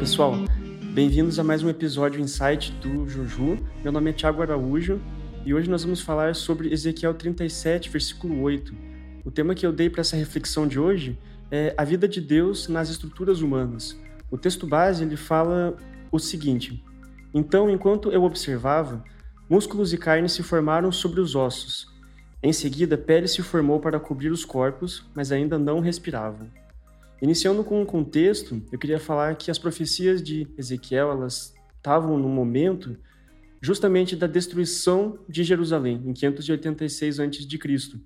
pessoal, bem-vindos a mais um episódio Insight do Juju. Meu nome é Thiago Araújo e hoje nós vamos falar sobre Ezequiel 37, versículo 8. O tema que eu dei para essa reflexão de hoje é a vida de Deus nas estruturas humanas. O texto base ele fala o seguinte: Então, enquanto eu observava, músculos e carne se formaram sobre os ossos. Em seguida, pele se formou para cobrir os corpos, mas ainda não respiravam. Iniciando com um contexto, eu queria falar que as profecias de Ezequiel elas estavam no momento justamente da destruição de Jerusalém em 586 a.C.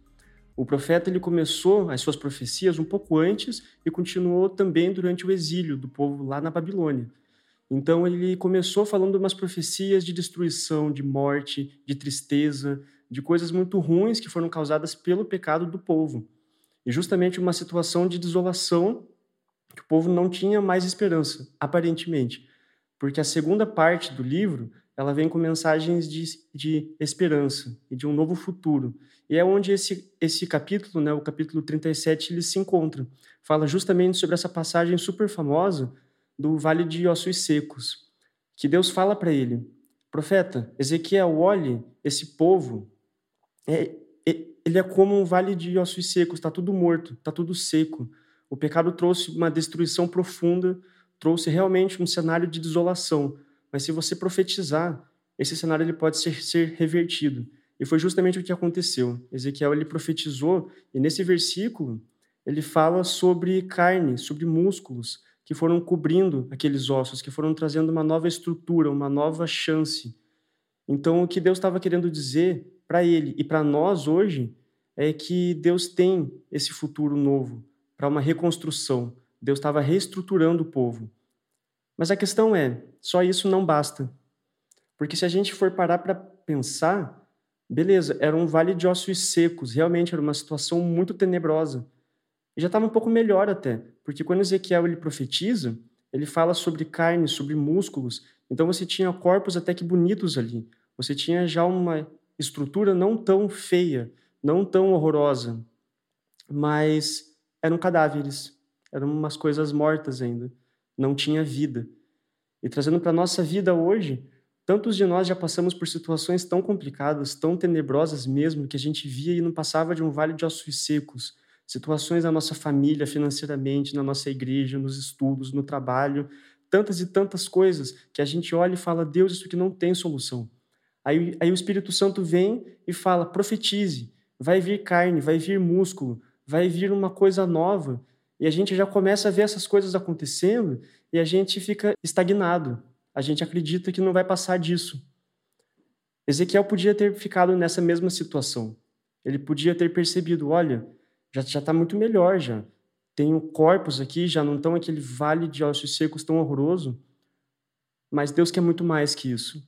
O profeta ele começou as suas profecias um pouco antes e continuou também durante o exílio do povo lá na Babilônia. Então ele começou falando umas profecias de destruição, de morte, de tristeza, de coisas muito ruins que foram causadas pelo pecado do povo. E justamente uma situação de desolação que o povo não tinha mais esperança, aparentemente. Porque a segunda parte do livro, ela vem com mensagens de, de esperança e de um novo futuro. E é onde esse, esse capítulo, né, o capítulo 37, ele se encontra. Fala justamente sobre essa passagem super famosa do Vale de Ossos Secos, que Deus fala para ele, profeta, Ezequiel, olhe esse povo, é, ele é como um vale de ossos secos, está tudo morto, está tudo seco. O pecado trouxe uma destruição profunda, trouxe realmente um cenário de desolação. Mas se você profetizar, esse cenário ele pode ser, ser revertido. E foi justamente o que aconteceu. Ezequiel ele profetizou e nesse versículo ele fala sobre carne, sobre músculos que foram cobrindo aqueles ossos, que foram trazendo uma nova estrutura, uma nova chance. Então o que Deus estava querendo dizer para ele e para nós hoje é que Deus tem esse futuro novo para uma reconstrução. Deus estava reestruturando o povo. Mas a questão é, só isso não basta. Porque se a gente for parar para pensar, beleza, era um vale de ossos secos, realmente era uma situação muito tenebrosa. E já estava um pouco melhor até, porque quando Ezequiel ele profetiza, ele fala sobre carne, sobre músculos, então você tinha corpos até que bonitos ali. Você tinha já uma estrutura não tão feia, não tão horrorosa, mas eram cadáveres, eram umas coisas mortas ainda, não tinha vida. E trazendo para a nossa vida hoje, tantos de nós já passamos por situações tão complicadas, tão tenebrosas mesmo, que a gente via e não passava de um vale de ossos secos. Situações na nossa família, financeiramente, na nossa igreja, nos estudos, no trabalho, tantas e tantas coisas que a gente olha e fala: Deus, isso aqui não tem solução. Aí, aí o Espírito Santo vem e fala: profetize, vai vir carne, vai vir músculo, vai vir uma coisa nova. E a gente já começa a ver essas coisas acontecendo e a gente fica estagnado. A gente acredita que não vai passar disso. Ezequiel podia ter ficado nessa mesma situação. Ele podia ter percebido: olha, já está muito melhor já. Tenho corpos aqui, já não estão aquele vale de ossos secos tão horroroso. Mas Deus quer muito mais que isso.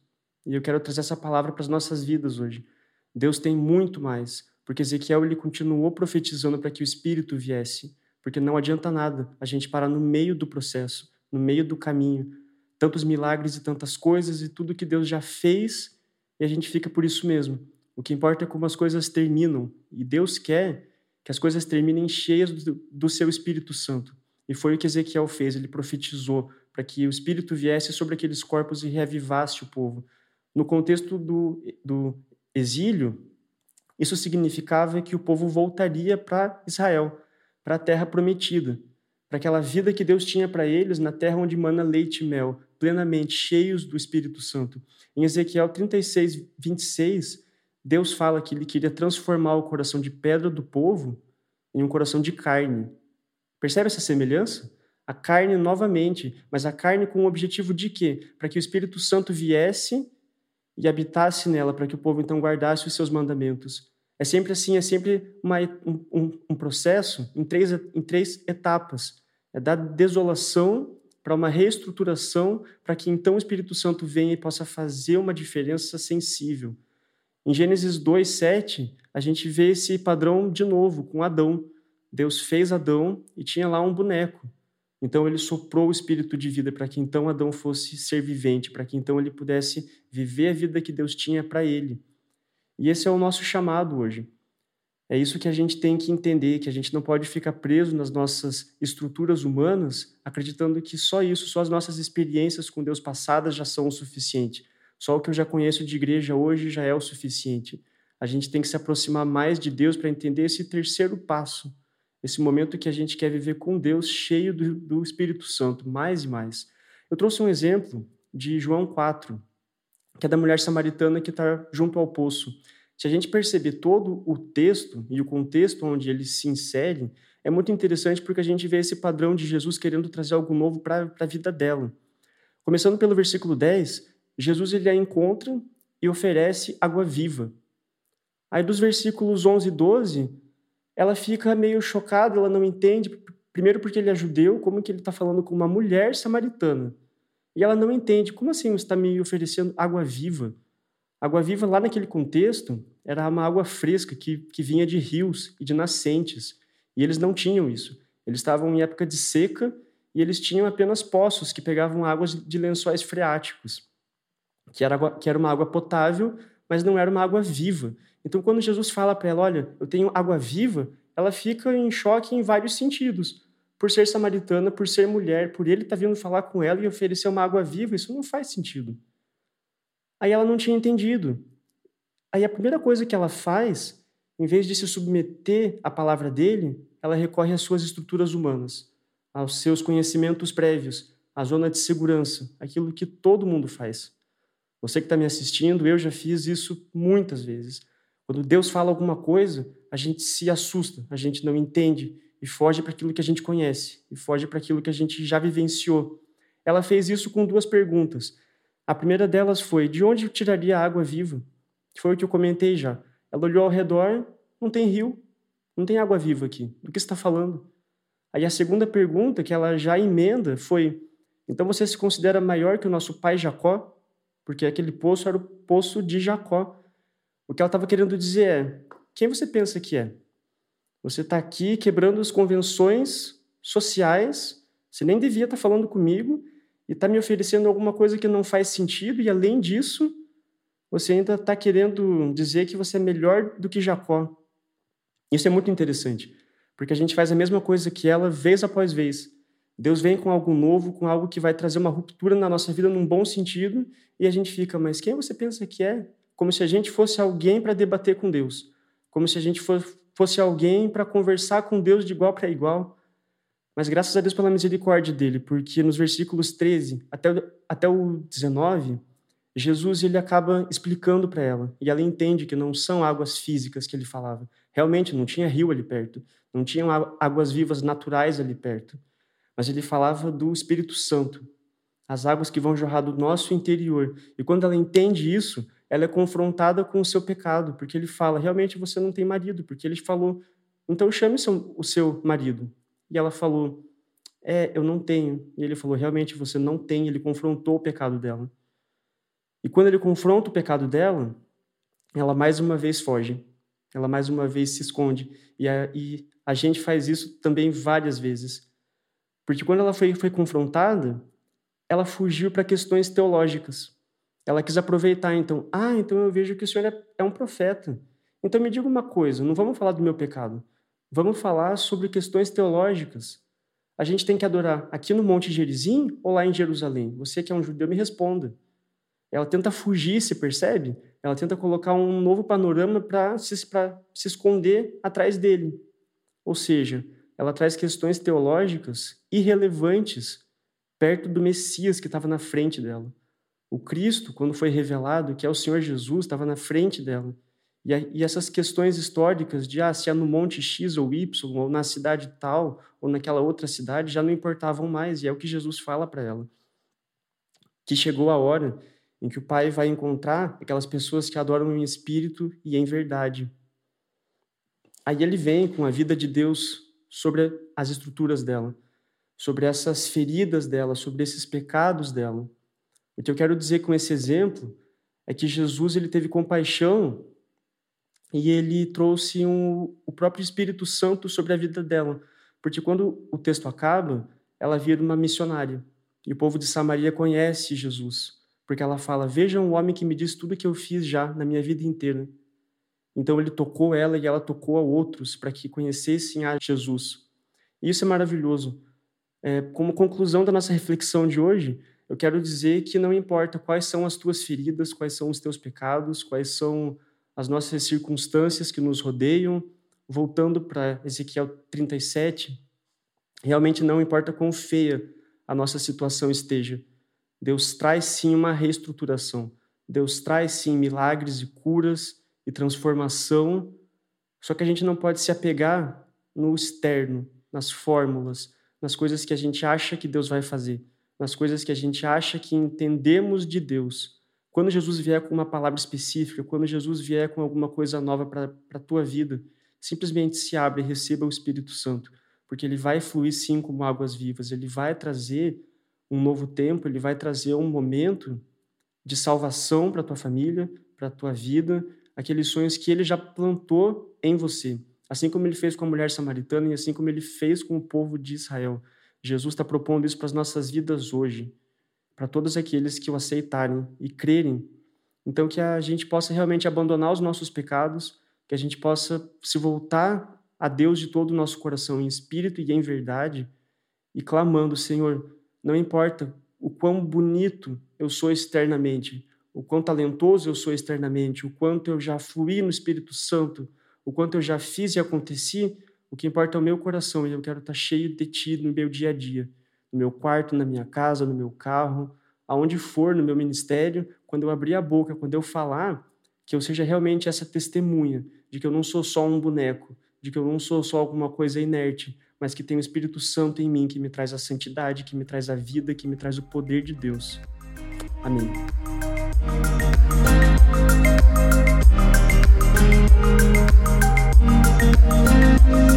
E eu quero trazer essa palavra para as nossas vidas hoje. Deus tem muito mais, porque Ezequiel ele continuou profetizando para que o Espírito viesse, porque não adianta nada a gente parar no meio do processo, no meio do caminho, tantos milagres e tantas coisas e tudo que Deus já fez e a gente fica por isso mesmo. O que importa é como as coisas terminam e Deus quer que as coisas terminem cheias do, do seu Espírito Santo. E foi o que Ezequiel fez, ele profetizou para que o Espírito viesse sobre aqueles corpos e reavivasse o povo. No contexto do, do exílio, isso significava que o povo voltaria para Israel, para a terra prometida, para aquela vida que Deus tinha para eles na terra onde mana leite e mel, plenamente cheios do Espírito Santo. Em Ezequiel 36, 26, Deus fala que ele queria transformar o coração de pedra do povo em um coração de carne. Percebe essa semelhança? A carne novamente, mas a carne com o objetivo de quê? Para que o Espírito Santo viesse e habitasse nela, para que o povo então guardasse os seus mandamentos. É sempre assim, é sempre uma, um, um processo em três, em três etapas. É da desolação para uma reestruturação, para que então o Espírito Santo venha e possa fazer uma diferença sensível. Em Gênesis 2, 7, a gente vê esse padrão de novo com Adão. Deus fez Adão e tinha lá um boneco. Então ele soprou o espírito de vida para que então Adão fosse ser vivente, para que então ele pudesse viver a vida que Deus tinha para ele. E esse é o nosso chamado hoje. É isso que a gente tem que entender, que a gente não pode ficar preso nas nossas estruturas humanas, acreditando que só isso, só as nossas experiências com Deus passadas já são o suficiente. Só o que eu já conheço de igreja hoje já é o suficiente. A gente tem que se aproximar mais de Deus para entender esse terceiro passo, esse momento que a gente quer viver com Deus cheio do, do Espírito Santo, mais e mais. Eu trouxe um exemplo de João 4, que é da mulher samaritana que está junto ao poço. Se a gente perceber todo o texto e o contexto onde ele se insere, é muito interessante porque a gente vê esse padrão de Jesus querendo trazer algo novo para a vida dela. Começando pelo versículo 10, Jesus ele a encontra e oferece água viva. Aí dos versículos 11 e 12, ela fica meio chocada, ela não entende, primeiro porque ele é judeu, como que ele está falando com uma mulher samaritana. E ela não entende, como assim você está me oferecendo água viva? Água viva, lá naquele contexto, era uma água fresca que, que vinha de rios e de nascentes. E eles não tinham isso. Eles estavam em época de seca e eles tinham apenas poços que pegavam águas de lençóis freáticos, que era, que era uma água potável, mas não era uma água viva. Então, quando Jesus fala para ela, olha, eu tenho água viva, ela fica em choque em vários sentidos. Por ser samaritana, por ser mulher, por ele estar tá vindo falar com ela e oferecer uma água viva, isso não faz sentido. Aí ela não tinha entendido. Aí a primeira coisa que ela faz, em vez de se submeter à palavra dele, ela recorre às suas estruturas humanas, aos seus conhecimentos prévios, à zona de segurança, aquilo que todo mundo faz. Você que está me assistindo, eu já fiz isso muitas vezes. Quando Deus fala alguma coisa, a gente se assusta, a gente não entende e foge para aquilo que a gente conhece, e foge para aquilo que a gente já vivenciou. Ela fez isso com duas perguntas. A primeira delas foi: de onde eu tiraria a água viva? Foi o que eu comentei já. Ela olhou ao redor, não tem rio, não tem água viva aqui. Do que está falando? Aí a segunda pergunta que ela já emenda foi: então você se considera maior que o nosso pai Jacó? Porque aquele poço era o poço de Jacó. O que ela estava querendo dizer é: quem você pensa que é? Você está aqui quebrando as convenções sociais, você nem devia estar tá falando comigo, e está me oferecendo alguma coisa que não faz sentido, e além disso, você ainda está querendo dizer que você é melhor do que Jacó. Isso é muito interessante, porque a gente faz a mesma coisa que ela vez após vez. Deus vem com algo novo, com algo que vai trazer uma ruptura na nossa vida num bom sentido, e a gente fica, mas quem você pensa que é? Como se a gente fosse alguém para debater com Deus, como se a gente fosse alguém para conversar com Deus de igual para igual. Mas graças a Deus pela misericórdia dele, porque nos versículos 13 até, até o 19, Jesus ele acaba explicando para ela, e ela entende que não são águas físicas que ele falava. Realmente não tinha rio ali perto, não tinham águas vivas naturais ali perto. Mas ele falava do Espírito Santo, as águas que vão jorrar do nosso interior. E quando ela entende isso, ela é confrontada com o seu pecado, porque ele fala: realmente você não tem marido, porque ele falou, então chame o seu marido. E ela falou: É, eu não tenho. E ele falou: Realmente você não tem. Ele confrontou o pecado dela. E quando ele confronta o pecado dela, ela mais uma vez foge. Ela mais uma vez se esconde. E a, e a gente faz isso também várias vezes. Porque quando ela foi, foi confrontada, ela fugiu para questões teológicas. Ela quis aproveitar, então, ah, então eu vejo que o senhor é, é um profeta. Então me diga uma coisa, não vamos falar do meu pecado. Vamos falar sobre questões teológicas. A gente tem que adorar aqui no Monte Gerizim ou lá em Jerusalém? Você que é um judeu, me responda. Ela tenta fugir, se percebe? Ela tenta colocar um novo panorama para se, se esconder atrás dele. Ou seja, ela traz questões teológicas irrelevantes perto do Messias que estava na frente dela. O Cristo, quando foi revelado, que é o Senhor Jesus, estava na frente dela. E, e essas questões históricas de ah, se é no monte X ou Y, ou na cidade tal, ou naquela outra cidade, já não importavam mais. E é o que Jesus fala para ela. Que chegou a hora em que o Pai vai encontrar aquelas pessoas que adoram em espírito e em verdade. Aí ele vem com a vida de Deus sobre as estruturas dela, sobre essas feridas dela, sobre esses pecados dela. O que eu quero dizer com esse exemplo é que Jesus ele teve compaixão e ele trouxe um, o próprio Espírito Santo sobre a vida dela. Porque quando o texto acaba, ela vira uma missionária. E o povo de Samaria conhece Jesus, porque ela fala: Vejam o homem que me diz tudo que eu fiz já na minha vida inteira. Então ele tocou ela e ela tocou a outros para que conhecessem a Jesus. Isso é maravilhoso. É, como conclusão da nossa reflexão de hoje, eu quero dizer que não importa quais são as tuas feridas, quais são os teus pecados, quais são as nossas circunstâncias que nos rodeiam, voltando para Ezequiel 37, realmente não importa quão feia a nossa situação esteja, Deus traz sim uma reestruturação. Deus traz sim milagres e curas e transformação. Só que a gente não pode se apegar no externo, nas fórmulas, nas coisas que a gente acha que Deus vai fazer, nas coisas que a gente acha que entendemos de Deus. Quando Jesus vier com uma palavra específica, quando Jesus vier com alguma coisa nova para a tua vida, simplesmente se abre e receba o Espírito Santo, porque ele vai fluir sim como águas vivas, ele vai trazer um novo tempo, ele vai trazer um momento de salvação para tua família, para tua vida, aqueles sonhos que ele já plantou em você, assim como ele fez com a mulher samaritana e assim como ele fez com o povo de Israel. Jesus está propondo isso para as nossas vidas hoje, para todos aqueles que o aceitarem e crerem. Então, que a gente possa realmente abandonar os nossos pecados, que a gente possa se voltar a Deus de todo o nosso coração, em espírito e em verdade, e clamando: Senhor, não importa o quão bonito eu sou externamente, o quão talentoso eu sou externamente, o quanto eu já fluí no Espírito Santo, o quanto eu já fiz e aconteci, o que importa é o meu coração e eu quero estar cheio de ti no meu dia a dia, no meu quarto, na minha casa, no meu carro, aonde for, no meu ministério, quando eu abrir a boca, quando eu falar, que eu seja realmente essa testemunha de que eu não sou só um boneco, de que eu não sou só alguma coisa inerte, mas que tem o Espírito Santo em mim que me traz a santidade, que me traz a vida, que me traz o poder de Deus. Amém. thank you